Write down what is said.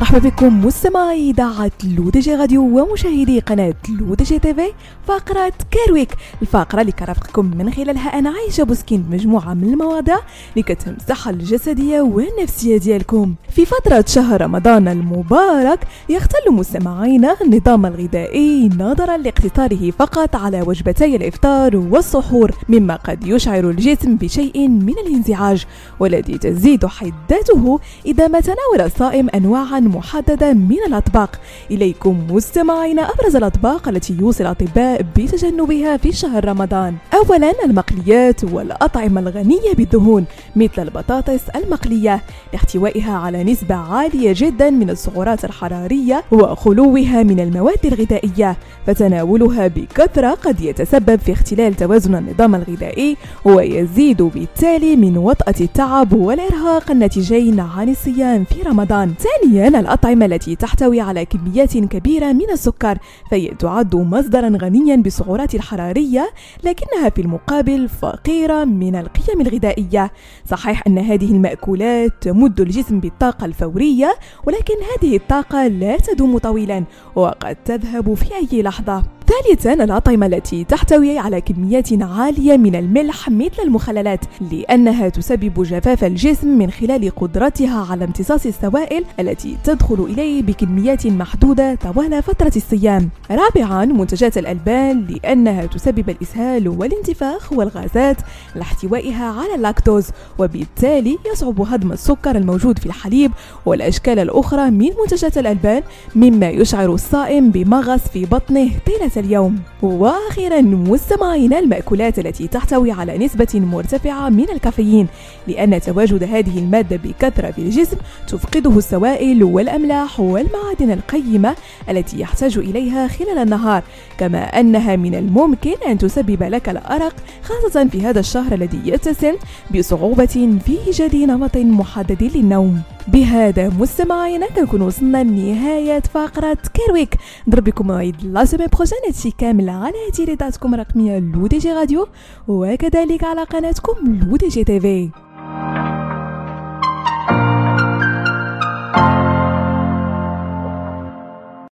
مرحبا بكم مستمعي إذاعة لودجي راديو ومشاهدي قناة لودجي TV فقرة Care Week الفقرة اللي كرافقكم من خلالها أنا عايشة بوسكين بمجموعة من المواضيع اللي كتهم الصحه الجسدية والنفسية ديالكم. في فترة شهر رمضان المبارك يختل مستمعينا النظام الغذائي نظرا لاقتصاره فقط على وجبتي الإفطار والسحور مما قد يشعر الجسم بشيء من الانزعاج والذي تزيد حدته إذا ما تناول الصائم انواعا محددة من الأطباق. إليكم مستمعين أبرز الأطباق التي يوصي الأطباء بتجنبها في شهر رمضان. أولا المقليات والأطعمة الغنية بالدهون مثل البطاطس المقلية لاحتوائها على نسبة عالية جدا من السعرات الحرارية وخلوها من المواد الغذائية فتناولها بكثرة قد يتسبب في اختلال توازن النظام الغذائي ويزيد بالتالي من وطأة التعب والإرهاق الناتجين عن الصيام في رمضان. ثانيا الأطعمة التي تحتوي على كميات كبيرة من السكر فهي تعد مصدرا غنيا بالسعرات الحرارية لكنها في المقابل فقيرة من القيم الغذائية. صحيح أن هذه المأكولات تمد الجسم بالطاقة الفورية ولكن هذه الطاقة لا تدوم طويلا وقد تذهب في أي لحظة. ثالثا الأطعمة التي تحتوي على كميات عالية من الملح مثل المخللات لأنها تسبب جفاف الجسم من خلال قدرتها على امتصاص السوائل التي تدخل إليه بكميات محدودة طوال فترة الصيام. رابعا منتجات الألبان لأنها تسبب الإسهال والانتفاخ والغازات لاحتوائها على اللاكتوز وبالتالي يصعب هضم السكر الموجود في الحليب والأشكال الأخرى من منتجات الألبان مما يشعر الصائم بمغص في بطنه طيلة اليوم. وأخيرا مستمعينا المأكولات التي تحتوي على نسبة مرتفعة من الكافيين لأن تواجد هذه المادة بكثرة في الجسم تفقده السوائل والأملاح والمعادن القيمة التي يحتاج إليها خلال النهار. كما أنها من الممكن أن تسبب لك الأرق خاصة في هذا الشهر الذي يتسم بصعوبة في إيجاد نمط محدد للنوم. بهذا مستمعينا كنكون وصلنا لنهاية فقرة Care Week نضرب بكم موعد la semaine prochaine كامل على إذاعتكم الرقمية لو دي جي راديو وكذلك على قناتكم لو دي جي TV